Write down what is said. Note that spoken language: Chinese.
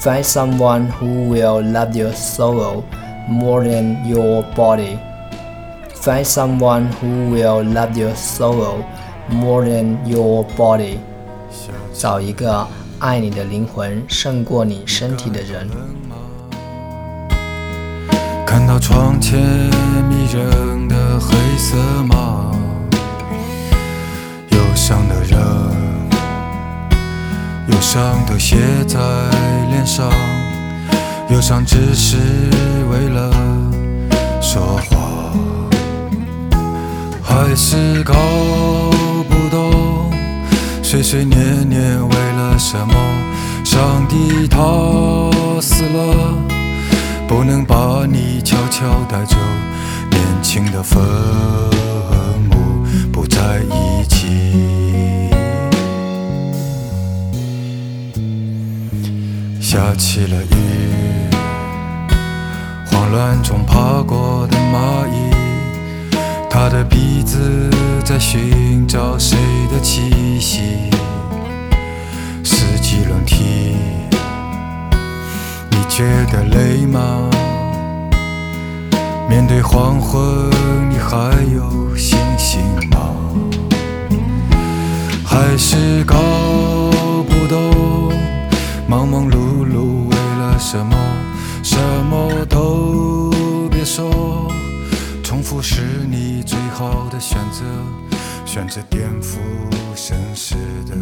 Find someone who will love your soul more than your body. Find someone who will love your soul more than your body. 找一个爱你的灵魂胜过你身体的人。看到窗前迷人的黑色伤都写在脸上，忧伤只是为了说话，还是搞不懂，碎碎念念为了什么？上帝他死了。不能把你悄悄带走，年轻的坟墓不在意下起了雨，慌乱中爬过的蚂蚁，它的鼻子在寻找谁的气息。四季轮替。你觉得累吗？面对黄昏，你还有信心吗？还是搞不懂，忙忙碌碌为了什么？什么都别说，重复是你最好的选择，选择颠覆现实的。